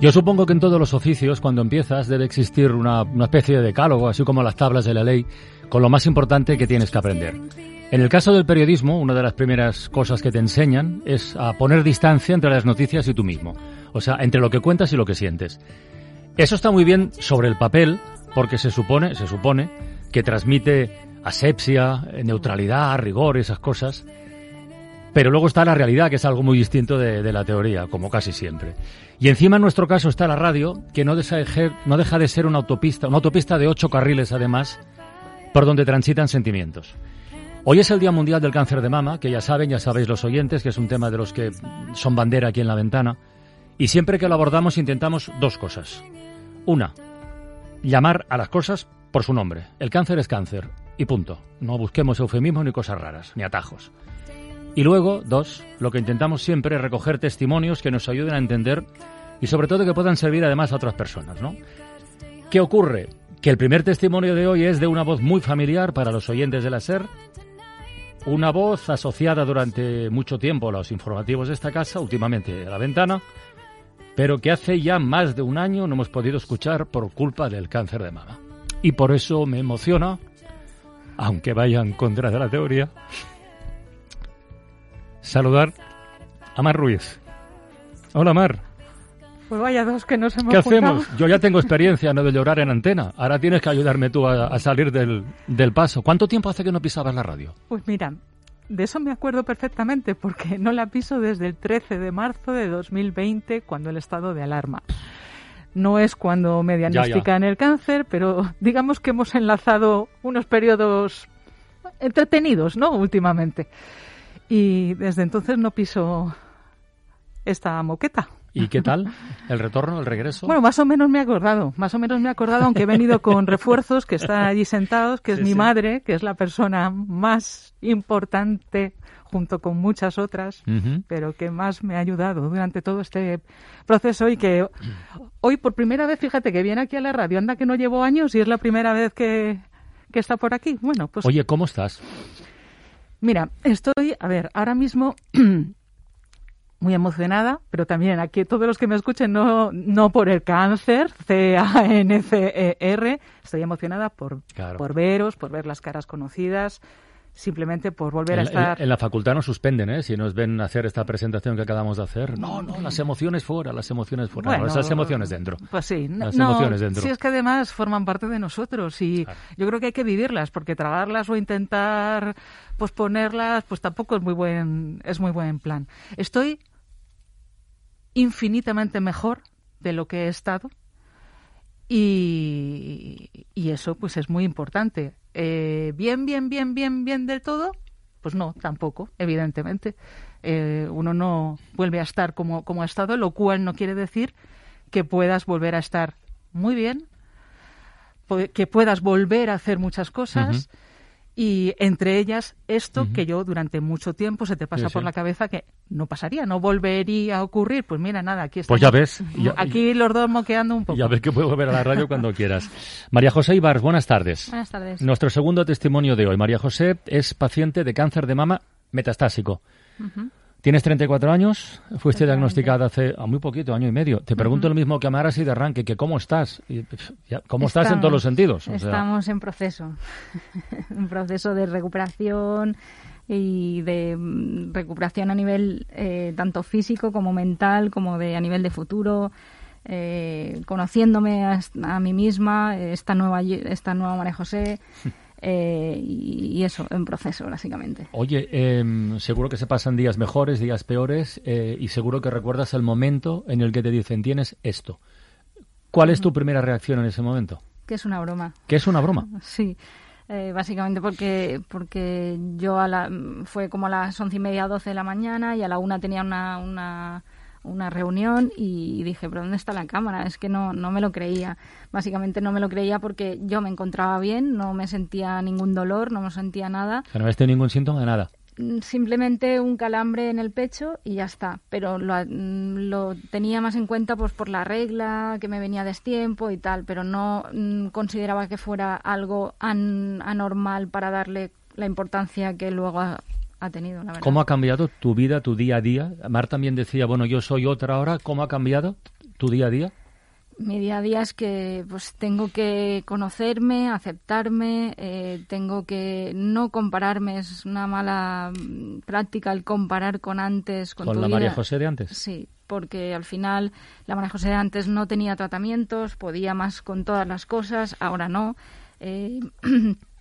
Yo supongo que en todos los oficios, cuando empiezas, debe existir una, una especie de decálogo, así como las tablas de la ley, con lo más importante que tienes que aprender. En el caso del periodismo, una de las primeras cosas que te enseñan es a poner distancia entre las noticias y tú mismo. O sea, entre lo que cuentas y lo que sientes. Eso está muy bien sobre el papel, porque se supone, se supone, que transmite asepsia, neutralidad, rigor, esas cosas. Pero luego está la realidad, que es algo muy distinto de, la teoría, como casi siempre. Y encima, en nuestro caso, está la radio, que no deja, de no deja de ser una autopista, una autopista de ocho carriles, además, por donde transitan sentimientos. Hoy es el Día Mundial del Cáncer de Mama, que ya saben, ya sabéis los oyentes, que es un tema de los que son bandera aquí en la ventana. Y siempre que lo abordamos intentamos dos cosas. Una, llamar a las cosas por su nombre. El cáncer es cáncer. Y punto. No busquemos eufemismos ni cosas raras, ni atajos. Y luego, dos, lo que intentamos siempre es recoger testimonios que nos ayuden a entender y sobre todo que puedan servir además a otras personas, ¿no? ¿Qué ocurre? Que el primer testimonio de hoy es de una voz muy familiar para los oyentes de la SER, una voz asociada durante mucho tiempo a los informativos de esta casa, últimamente a la ventana, pero que hace ya más de un año no hemos podido escuchar por culpa del cáncer de mama. Y por eso me emociona, aunque vaya en contra de la teoría, saludar a Mar Ruiz. Hola Mar. Pues vaya dos que nos hemos ¿Qué juntado. hacemos? Yo ya tengo experiencia no de llorar en antena. Ahora tienes que ayudarme tú a, a salir del, del paso. ¿Cuánto tiempo hace que no pisabas la radio? Pues mira, de eso me acuerdo perfectamente porque no la piso desde el 13 de marzo de 2020 cuando el estado de alarma. No es cuando me Ya, ya. diagnostican el cáncer, pero digamos que hemos enlazado unos periodos entretenidos, ¿no? Últimamente. Y desde entonces no piso esta moqueta. ¿Y qué tal? ¿El retorno, el regreso? Bueno, más o menos me he acordado, más o menos me he acordado, aunque he venido con refuerzos que están allí sentados, que es Sí, mi sí. madre, que es la persona más importante junto con muchas otras, pero que más me ha ayudado durante todo este proceso y que hoy por primera vez, fíjate que viene aquí a la radio, anda que no llevo años y es la primera vez que, que está por aquí. Bueno, pues Oye, ¿cómo estás? Mira, estoy, a ver, ahora mismo muy emocionada, pero también aquí todos los que me escuchen, no, no por el cáncer, C-A-N-C-E-R, estoy emocionada por, Claro. por veros, por ver las caras conocidas, simplemente por volver a estar... en- en la facultad nos suspenden, ¿eh? Si nos ven hacer esta presentación que acabamos de hacer. No, no, las emociones fuera, las emociones fuera. No, esas emociones dentro. Pues sí, no, Las no, emociones dentro. si es que además forman parte de nosotros y Claro. yo creo que hay que vivirlas porque tragarlas o intentar posponerlas pues tampoco es muy buen es muy buen plan. Estoy infinitamente mejor de lo que he estado y, y eso pues es muy importante. Eh, bien, bien, bien, bien, bien del todo, pues no, tampoco, evidentemente. Eh, uno no vuelve a estar como, como ha estado, lo cual no quiere decir que puedas volver a estar muy bien, que puedas volver a hacer muchas cosas. Y entre ellas esto que yo durante mucho tiempo se te pasa Sí, por sí. la cabeza que no pasaría, no volvería a ocurrir. Pues mira, nada, aquí Pues estamos. ya ves, ya- aquí los dos moqueando un poco. Y a ver que puedo volver a la radio cuando quieras. María José Ibar, buenas tardes. Buenas tardes. Nuestro segundo testimonio de hoy. María José es paciente de cáncer de mama metastásico. Tienes 34 años, fuiste diagnosticada hace ah, muy poquito, año y medio. Te pregunto lo mismo que a Mar así de arranque, que cómo estás, Y, cómo estás en todos los sentidos. O sea, Estamos en proceso. un proceso de recuperación y de mm, recuperación a nivel eh, tanto físico como mental, como de a nivel de futuro. eh, conociéndome a, a mí misma, esta nueva, esta nueva María José, eh, y, eso, en proceso, básicamente. Oye, em, seguro que se pasan días mejores, días peores, eh, y seguro que recuerdas el momento en el que te dicen, tienes esto. ¿Cuál es tu primera reacción en ese momento? Que es una broma. ¿Que es una broma? Sí. Eh, básicamente porque porque yo a la, fue como a las once y media, doce de la mañana y a la una tenía una, una una reunión y dije, ¿pero dónde está la cámara? Es que no, no me lo creía. Básicamente no me lo creía porque yo me encontraba bien, no me sentía ningún dolor, no me sentía nada. ¿No habías tenido ningún síntoma de nada? Mm, simplemente un calambre en el pecho y ya está. Pero lo, mm, lo, tenía más en cuenta pues por la regla, que me venía destiempo y tal, pero no mm, consideraba que fuera algo anormal para darle la importancia que luego ha tenido, la verdad. ¿Cómo ha cambiado tu vida, tu día a día? Mar también decía, bueno, yo soy otra ahora. ¿Cómo ha cambiado tu día a día? Mi día a día es que pues tengo que conocerme, aceptarme, eh, tengo que no compararme, es una mala mm, práctica el comparar con antes. ¿Con, la María José de antes? Sí, porque al final la María José de antes no tenía tratamientos, podía más con todas las cosas, ahora no. Eh,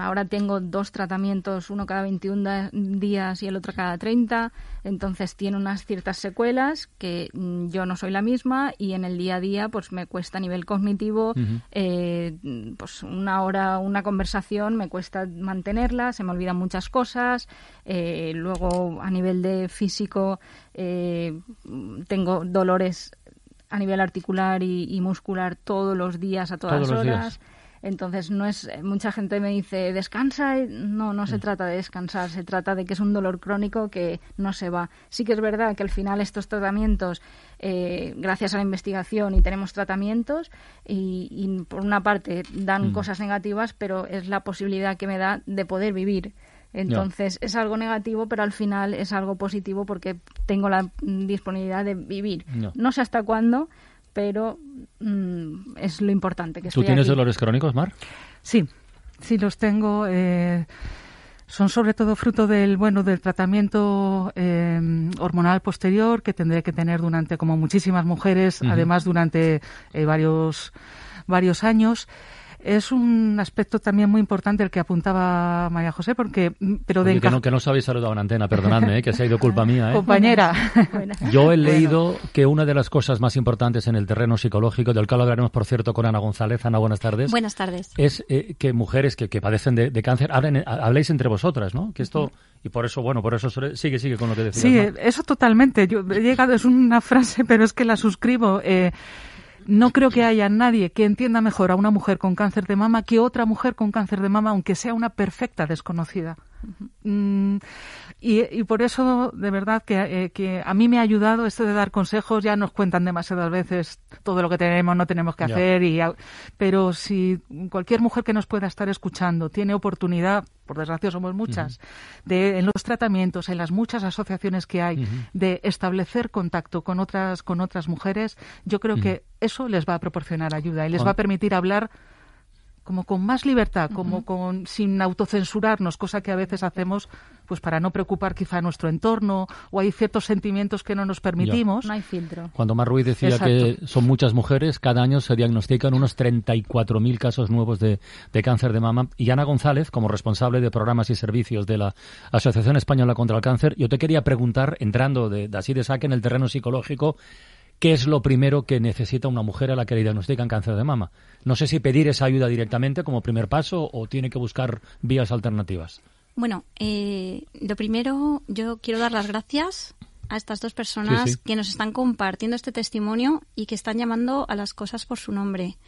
ahora tengo dos tratamientos, uno cada 21 días y el otro cada 30, entonces tiene unas ciertas secuelas que mm, yo no soy la misma y en el día a día pues me cuesta a nivel cognitivo, eh, pues una hora, una conversación me cuesta mantenerla, se me olvidan muchas cosas, eh, luego a nivel de físico eh, tengo dolores a nivel articular y, muscular todos los días a todas horas. Entonces, no es mucha gente me dice, descansa. No, no se mm. trata de descansar, se trata de que es un dolor crónico que no se va. Sí que es verdad que al final estos tratamientos, eh, gracias a la investigación y tenemos tratamientos, y, por una parte dan mm. cosas negativas, pero es la posibilidad que me da de poder vivir. Entonces es algo negativo, pero al final es algo positivo porque tengo la disponibilidad de vivir. no sé hasta cuándo, pero mm, es lo importante que ¿Tú tienes dolores crónicos, Mar? Sí, sí los tengo. Eh, son sobre todo fruto del bueno del tratamiento eh, hormonal posterior que tendré que tener durante como muchísimas mujeres, además durante eh, varios varios años es un aspecto también muy importante el que apuntaba María José, porque pero de que, no, que no os habéis saludado en antena, perdonadme, ¿eh? que se ha ido culpa mía. ¿eh? Compañera. Yo he leído que una de las cosas más importantes en el terreno psicológico, del cual hablaremos, por cierto, con Ana González. Ana, buenas tardes. Buenas tardes. Es eh, que mujeres que, que padecen de, cáncer hablen, habléis entre vosotras, ¿no? Que esto... Y por eso, bueno, por eso sigue, sigue con lo que decías. Sí, eso totalmente. Yo he llegado, es una frase, pero es que la suscribo. Eh, no creo que haya nadie que entienda mejor a una mujer con cáncer de mama que otra mujer con cáncer de mama, aunque sea una perfecta desconocida. Mm, y, por eso, de verdad, eh, que, a mí me ha ayudado esto de dar consejos. Ya nos cuentan demasiadas veces todo lo que tenemos, no tenemos que hacer. Y, pero si cualquier mujer que nos pueda estar escuchando tiene oportunidad, por desgracia somos muchas, de en los tratamientos, en las muchas asociaciones que hay, de establecer contacto con otras, con otras mujeres, yo creo que eso les va a proporcionar ayuda y les va a permitir hablar como con más libertad, como con sin autocensurarnos, cosa que a veces hacemos pues para no preocupar quizá a nuestro entorno o hay ciertos sentimientos que no nos permitimos. No hay filtro. Cuando Mar Ruiz decía que son muchas mujeres, cada año se diagnostican unos 34.000 casos nuevos de, de, cáncer de mama. Y Ana González, como responsable de programas y servicios de la Asociación Española contra el Cáncer, yo te quería preguntar, entrando de, de así de saque en el terreno psicológico, ¿qué es lo primero que necesita una mujer a la que le diagnostican cáncer de mama? No sé si pedir esa ayuda directamente como primer paso o tiene que buscar vías alternativas. Bueno, eh, lo primero, yo quiero dar las gracias a estas dos personas que nos están compartiendo este testimonio y que están llamando a las cosas por su nombre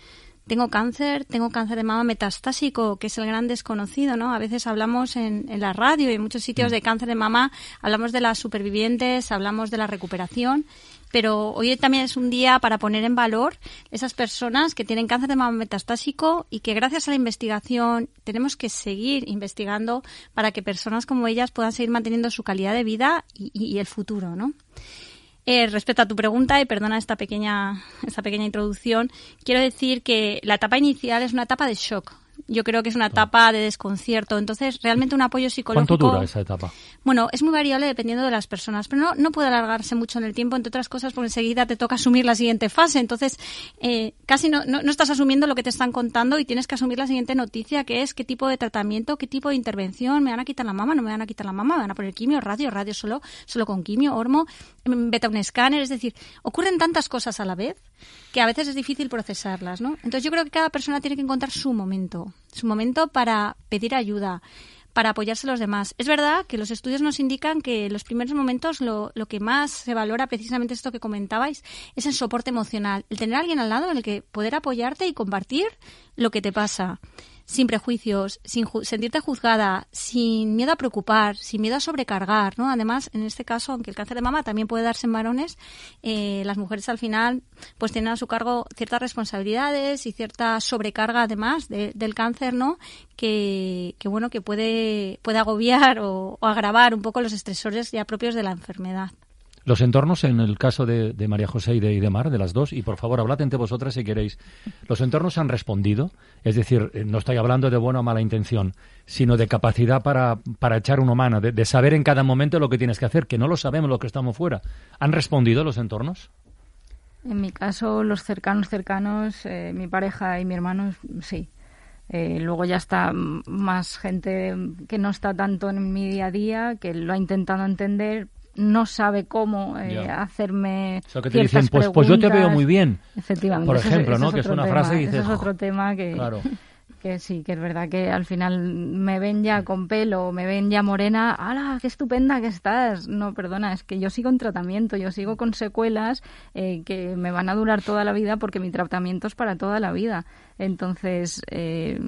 tengo cáncer, tengo cáncer de mama metastásico, que es el gran desconocido, ¿no? A veces hablamos en, la radio y en muchos sitios mm. de cáncer de mama, hablamos de las supervivientes, hablamos de la recuperación, pero hoy también es un día para poner en valor esas personas que tienen cáncer de mama metastásico y que gracias a la investigación tenemos que seguir investigando para que personas como ellas puedan seguir manteniendo su calidad de vida y, y el futuro, ¿no? Eh, respecto a tu pregunta, y perdona esta pequeña, esta pequeña introducción, quiero decir que la etapa inicial es una etapa de shock, Yo creo que es una etapa de desconcierto. Entonces, realmente un apoyo psicológico. ¿Cuánto dura esa etapa? Bueno, es muy variable dependiendo de las personas, pero no, no puede alargarse mucho en el tiempo, entre otras cosas, porque enseguida te toca asumir la siguiente fase. Entonces, eh, casi no, no, no, estás asumiendo lo que te están contando y tienes que asumir la siguiente noticia, que es qué tipo de tratamiento, qué tipo de intervención, me van a quitar la mama, no me van a quitar la mama, me van a poner quimio, radio, radio solo, solo con quimio, hormo, beta un escáner. Es decir, ocurren tantas cosas a la vez que a veces es difícil procesarlas, ¿no? Entonces, yo creo que cada persona tiene que encontrar su momento, su momento para pedir ayuda para apoyarse a los demás. Es verdad que los estudios nos indican que en los primeros momentos lo, lo, que más se valora, precisamente esto que comentabais, es el soporte emocional, el tener a alguien al lado en el que poder apoyarte y compartir lo que te pasa sin prejuicios, sin sentirte juzgada, sin miedo a preocupar, sin miedo a sobrecargar, ¿no? Además, en este caso, aunque el cáncer de mama también puede darse en varones, eh, las mujeres al final pues tienen a su cargo ciertas responsabilidades y cierta sobrecarga además de, del cáncer, ¿no? Que, que, bueno, que puede, puede agobiar o agravar un poco los estresores ya propios de la enfermedad. Los entornos, en el caso de, María José y de, y de, Mar, de las dos, y por favor, hablad entre vosotras si queréis. ¿Los entornos han respondido? Es decir, eh, no estoy hablando de buena o mala intención, sino de capacidad para, para echar una mano, de, de, saber en cada momento lo que tienes que hacer, que no lo sabemos los que estamos fuera. ¿Han respondido los entornos? En mi caso, los cercanos, cercanos, eh, mi pareja y mi hermano, sí. Eh, luego ya está más gente que no está tanto en mi día a día, que lo ha intentado entender, no sabe cómo eh, hacerme. O sea, que te dicen, pues, pues, yo te veo muy bien. Efectivamente. Por ejemplo, ¿no? Que es una tema, frase y dices. Ese es otro tema que. Claro. Que sí, que es verdad que al final me ven ya con pelo, me ven ya morena, ¡hala, qué estupenda que estás! No, perdona, es que yo sigo en tratamiento, yo sigo con secuelas eh, que me van a durar toda la vida porque mi tratamiento es para toda la vida. Entonces, eh,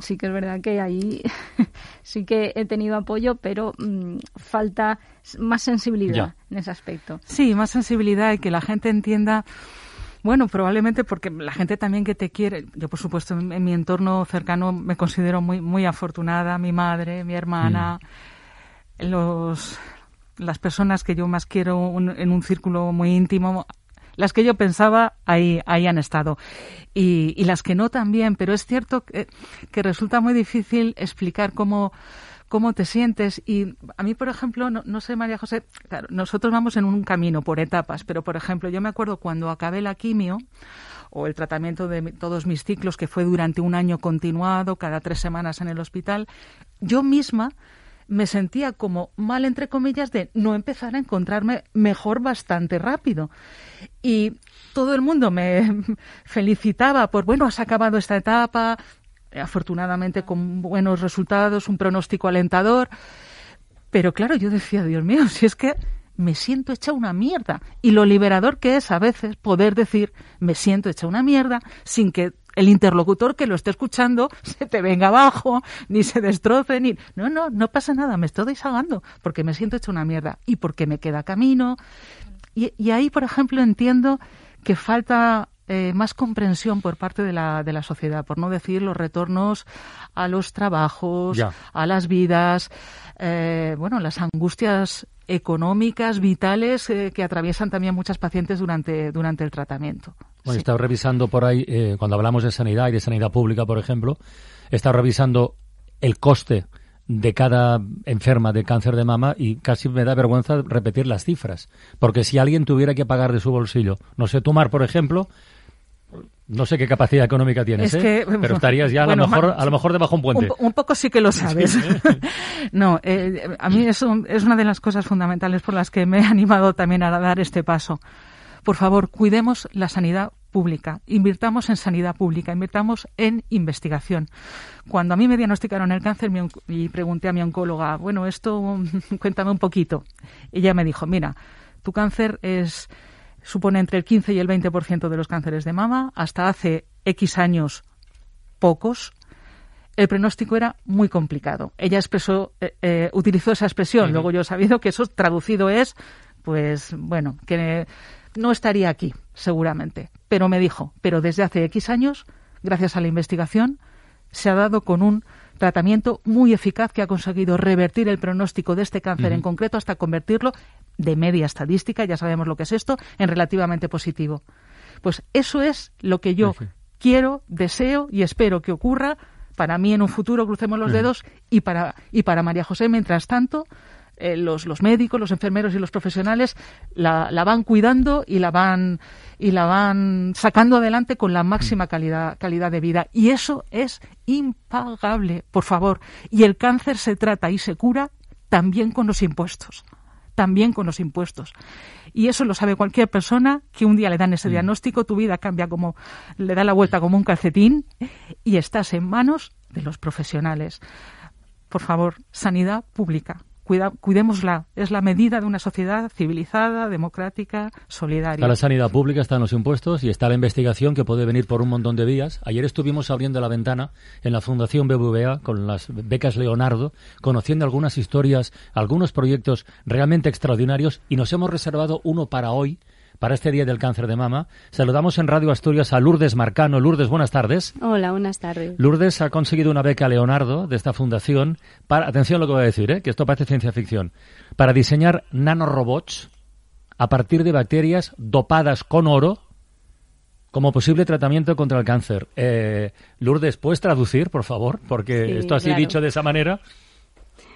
sí que es verdad que ahí sí que he tenido apoyo, pero mmm, falta más sensibilidad ya. en ese aspecto. Sí, más sensibilidad y que la gente entienda. Bueno, probablemente porque la gente también que te quiere, yo por supuesto en, en mi entorno cercano me considero muy muy afortunada, mi madre, mi hermana, mm. los las personas que yo más quiero un, en un círculo muy íntimo, las que yo pensaba ahí, ahí han estado. Y, y, las que no también, pero es cierto que, que resulta muy difícil explicar cómo, cómo te sientes. Y a mí, por ejemplo, no, no, sé, María José, claro, nosotros vamos en un camino por etapas, pero por ejemplo, yo me acuerdo cuando acabé la quimio o el tratamiento de todos mis ciclos, que fue durante un año continuado, cada tres semanas en el hospital, yo misma me sentía como mal, entre comillas, de no empezar a encontrarme mejor bastante rápido. Y todo el mundo me felicitaba por, bueno, has acabado esta etapa, afortunadamente con buenos resultados, un pronóstico alentador. Pero claro, yo decía, Dios mío, si es que me siento hecha una mierda. Y lo liberador que es a veces poder decir, me siento hecha una mierda, sin que el interlocutor que lo esté escuchando se te venga abajo, ni se destroce, ni... No, no, no pasa nada, me estoy desahogando, porque me siento hecha una mierda y porque me queda camino. Y, y ahí, por ejemplo, entiendo que falta eh, más comprensión por parte de la, de la sociedad, por no decir los retornos a los trabajos, ya. a las vidas, eh, bueno, las angustias económicas, vitales, eh, que atraviesan también muchas pacientes durante, durante el tratamiento. Bueno, sí. he estado revisando por ahí, eh, cuando hablamos de sanidad y de sanidad pública, por ejemplo, he estado revisando el coste de cada enferma de cáncer de mama y casi me da vergüenza repetir las cifras. Porque si alguien tuviera que pagar de su bolsillo, no sé, Tomar, por ejemplo, no sé qué capacidad económica tienes, es que, ¿eh? pero estarías ya bueno, a, lo mejor, a lo mejor debajo un puente. Un, un poco sí que lo sabes. no, eh, a mí eso es una de las cosas fundamentales por las que me he animado también a dar este paso. Por favor, cuidemos la sanidad pública, invirtamos en sanidad pública, invirtamos en investigación. Cuando a mí me diagnosticaron el cáncer mi, y pregunté a mi oncóloga, bueno, esto cuéntame un poquito. Ella me dijo, mira, tu cáncer es supone entre el 15 y el 20% de los cánceres de mama. Hasta hace X años, pocos. El pronóstico era muy complicado. Ella expresó, eh, eh, utilizó esa expresión. Uh -huh. Luego yo he sabido que eso traducido es, pues, bueno, que no estaría aquí, seguramente. Pero me dijo, pero desde hace X años, gracias a la investigación, se ha dado con un tratamiento muy eficaz que ha conseguido revertir el pronóstico de este cáncer uh -huh. en concreto hasta convertirlo de media estadística, ya sabemos lo que es esto, en relativamente positivo. Pues eso es lo que yo sí, quiero, deseo y espero que ocurra para mí en un futuro, crucemos los dedos, y para, y para María José, mientras tanto, eh, los, los, médicos, los enfermeros y los profesionales la, la, van cuidando y la van y la van sacando adelante con la máxima calidad, calidad de vida. Y eso es impagable, por favor. Y el cáncer se trata y se cura también con los impuestos. También con los impuestos. Y eso lo sabe cualquier persona que un día le dan ese mm. diagnóstico, tu vida cambia como, le da la vuelta como un calcetín y estás en manos de los profesionales. Por favor, sanidad pública cuidémosla. Es la medida de una sociedad civilizada, democrática, solidaria. La sanidad pública, están los impuestos y está la investigación que puede venir por un montón de vías. Ayer estuvimos abriendo la ventana en la Fundación BBVA con las becas Leonardo, conociendo algunas historias, algunos proyectos realmente extraordinarios y nos hemos reservado uno para hoy para este Día del Cáncer de Mama. Saludamos en Radio Asturias a Lourdes Marcano. Lourdes, buenas tardes. Hola, buenas tardes. Lourdes ha conseguido una beca Leonardo de esta fundación para, atención a lo que voy a decir, ¿eh? que esto parece ciencia ficción, para diseñar nanorobots a partir de bacterias dopadas con oro como posible tratamiento contra el cáncer. Eh, Lourdes, ¿puedes traducir, por favor? Porque esto así dicho de esa manera.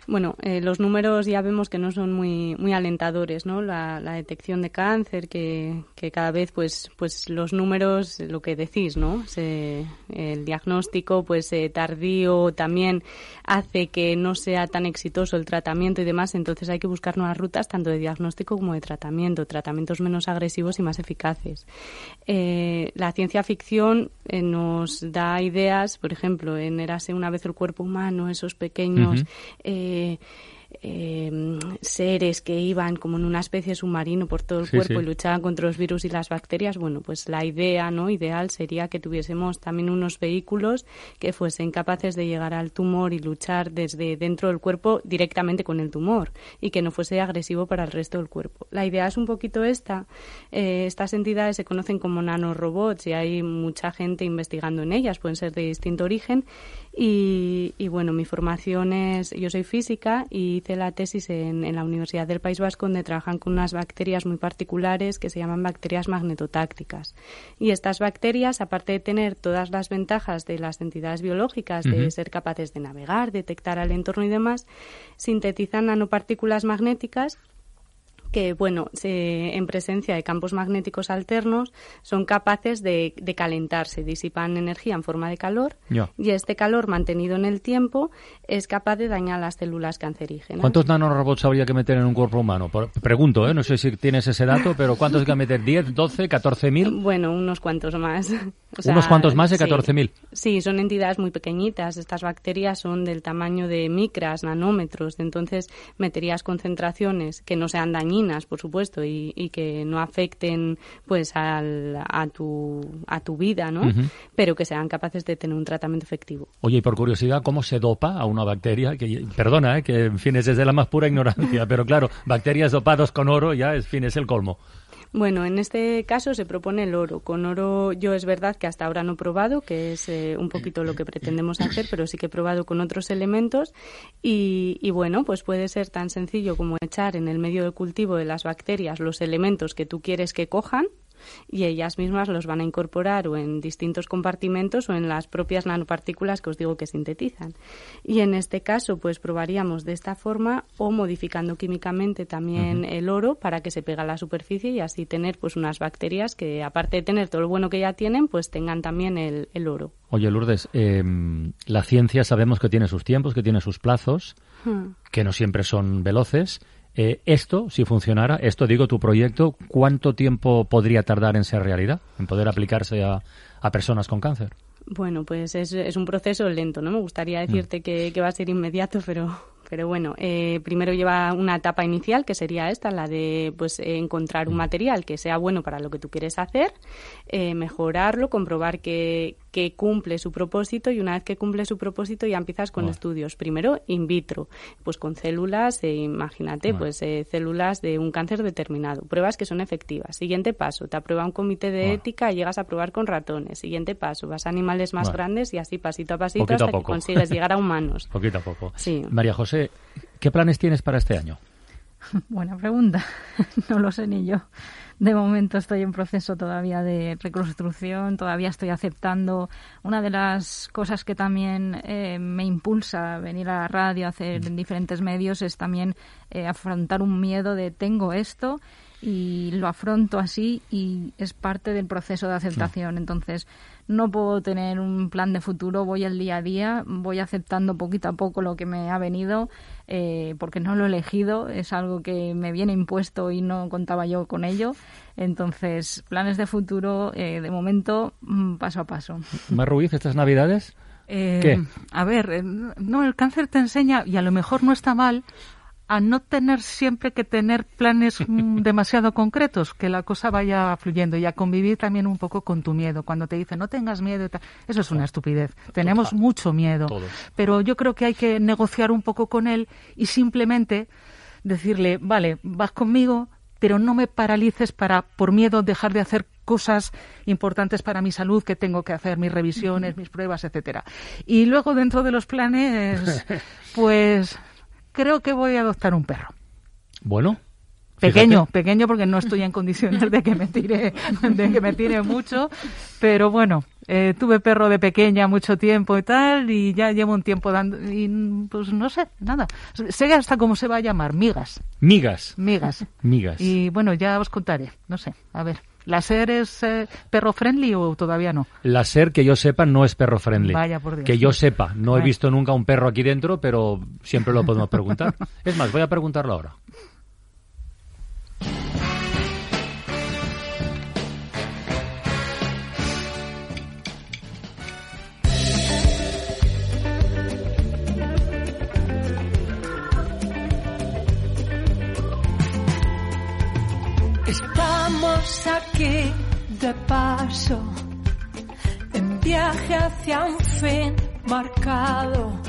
Bueno, eh, los números ya vemos que no son muy, muy alentadores, ¿no? La, detección de cáncer, que, que, cada vez, pues, pues los números, lo que decís, ¿no? el diagnóstico, pues, eh, tardío también hace que no sea tan exitoso el tratamiento y demás, entonces hay que buscar nuevas rutas, tanto de diagnóstico como de tratamiento, tratamientos menos agresivos y más eficaces. Eh, la ciencia ficción nos da ideas, por ejemplo, en Érase una vez el cuerpo humano, esos pequeños eh, eh, seres que iban como en una especie de submarino por todo el cuerpo y luchaban contra los virus y las bacterias, bueno, pues la idea no ideal sería que tuviésemos también unos vehículos que fuesen capaces de llegar al tumor y luchar desde dentro del cuerpo directamente con el tumor y que no fuese agresivo para el resto del cuerpo. La idea es un poquito esta. Eh, estas entidades se conocen como nanorobots y hay mucha gente investigando en ellas, pueden ser de distinto origen y, bueno, mi formación es, yo soy física y hice la tesis en, en, la Universidad del País Vasco donde trabajan con unas bacterias muy particulares que se llaman bacterias magnetotácticas. Y estas bacterias, aparte de tener todas las ventajas de las entidades biológicas, de ser capaces de navegar, detectar al entorno y demás, sintetizan nanopartículas magnéticas que, bueno, en presencia de campos magnéticos alternos son capaces de, calentarse, disipan energía en forma de calor y este calor mantenido en el tiempo es capaz de dañar las células cancerígenas. ¿Cuántos nanorobots habría que meter en un cuerpo humano? pregunto, ¿eh? no sé si tienes ese dato, pero ¿cuántos hay que meter? ¿10, 12, 14 mil? Bueno, unos cuantos más. ¿Unos cuantos más de 14 mil? Sí, son entidades muy pequeñitas. Estas bacterias son del tamaño de micras, nanómetros. Entonces, meterías concentraciones que no sean dañinas por supuesto, y, que no afecten pues al, a, tu, a tu vida, ¿no? Pero que sean capaces de tener un tratamiento efectivo. Oye, y por curiosidad, ¿cómo se dopa a una bacteria? Que, perdona, ¿eh? que en fin es desde la más pura ignorancia, pero claro, bacterias dopadas con oro ya es, fin, es el colmo. Bueno, en este caso se propone el oro. Con oro yo es verdad que hasta ahora no he probado, que es eh, un poquito lo que pretendemos hacer, pero sí que he probado con otros elementos y, y, bueno, pues puede ser tan sencillo como echar en el medio de cultivo de las bacterias los elementos que tú quieres que cojan, y ellas mismas los van a incorporar o en distintos compartimentos o en las propias nanopartículas que os digo que sintetizan. Y en este caso, pues probaríamos de esta forma o modificando químicamente también el oro para que se pegue a la superficie y así tener pues unas bacterias que aparte de tener todo lo bueno que ya tienen, pues tengan también el, oro. Oye, Lourdes, em, la ciencia sabemos que tiene sus tiempos, que tiene sus plazos, hmm. que no siempre son veloces. Eh, esto, si funcionara, esto digo tu proyecto, ¿cuánto tiempo podría tardar en ser realidad, en poder aplicarse a, personas con cáncer? Bueno, pues es, es, un proceso lento, ¿no? Me gustaría mm. decirte que, que, va a ser inmediato, pero, pero bueno, eh, primero lleva una etapa inicial que sería esta, la de pues encontrar un mm. material que sea bueno para lo que tú quieres hacer, eh, mejorarlo, comprobar que, que, cumple su propósito y una vez que cumple su propósito ya empiezas con estudios. Primero in vitro, pues con células, eh, imagínate, pues células de un cáncer determinado, pruebas que son efectivas. Siguiente paso, te aprueba un comité de ética y llegas a probar con ratones. Siguiente paso, vas a animales más grandes y así pasito a pasito hasta que consigues llegar a humanos. Poquito a poco. Sí. María José ¿qué planes tienes para este año? Buena pregunta. no lo sé ni yo. De momento estoy en proceso todavía de reconstrucción, todavía estoy aceptando. Una de las cosas que también eh, me impulsa a venir a la radio, a hacer en diferentes medios, es también eh, afrontar un miedo de tengo esto y lo afronto así y es parte del proceso de aceptación. Entonces, no puedo tener un plan de futuro, voy al día a día, voy aceptando poquito a poco lo que me ha venido, eh, porque no lo he elegido, es algo que me viene impuesto y no contaba yo con ello. Entonces, planes de futuro, eh, de momento, mm, paso a paso. Mar Ruiz, estas navidades. Eh, ¿Qué? A ver, no, el cáncer te enseña, y a lo mejor no está mal, a no tener siempre que tener planes mm, demasiado concretos, que la cosa vaya fluyendo y a convivir también un poco con tu miedo. Cuando te dicen no tengas miedo, eso es una estupidez. Tenemos mucho miedo, pero yo creo que hay que negociar un poco con él y simplemente decirle, vale, vas conmigo, pero no me paralices para, por miedo, dejar de hacer cosas importantes para mi salud que tengo que hacer, mis revisiones, mis pruebas, etcétera. Y luego dentro de los planes, pues creo que voy a adoptar un perro. Bueno. Pequeño, pequeño porque no estoy en condiciones de que me tire, de que me tire mucho, pero bueno, eh, tuve perro de pequeña mucho tiempo y tal, y ya llevo un tiempo dando, y pues no sé, nada. Sé hasta cómo se va a llamar, migas. Migas. Migas. Migas. Y bueno, ya os contaré, no sé, a ver. ¿La SER es eh, perro friendly o todavía no? La SER, que yo sepa, no es perro friendly. Vaya por Dios. Que yo sepa. No he visto nunca un perro aquí dentro, pero siempre lo podemos preguntar. es más, voy a preguntarlo ahora. Estamos aquí de paso, en viaje hacia un fin marcado,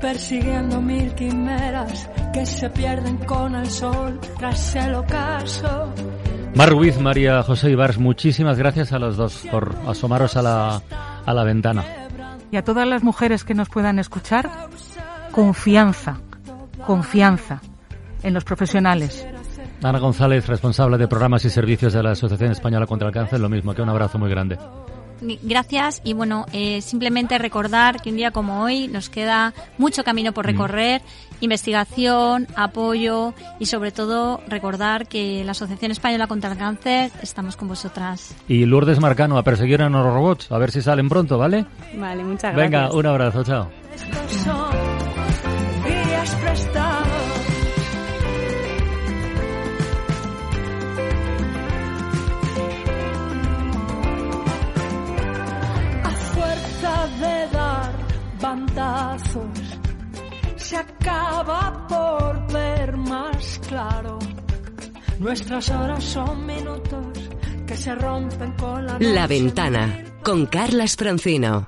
persiguiendo mil quimeras que se pierden con el sol tras el ocaso. Mar Ruiz, María José Ibars, muchísimas gracias a los dos por asomaros a la, a la ventana. Y a todas las mujeres que nos puedan escuchar, confianza, confianza en los profesionales. Ana González, responsable de programas y servicios de la Asociación Española contra el Cáncer, lo mismo, que un abrazo muy grande. Gracias y bueno, eh, simplemente recordar que un día como hoy nos queda mucho camino por recorrer, investigación, apoyo y sobre todo recordar que la Asociación Española contra el Cáncer estamos con vosotras. Y Lourdes Marcano a perseguir a los robots, a ver si salen pronto, ¿vale? Vale, muchas gracias. Venga, un abrazo, chao. Se acaba por ver más claro. Nuestras horas son minutos que se rompen con la La ventana con Carlas Francino.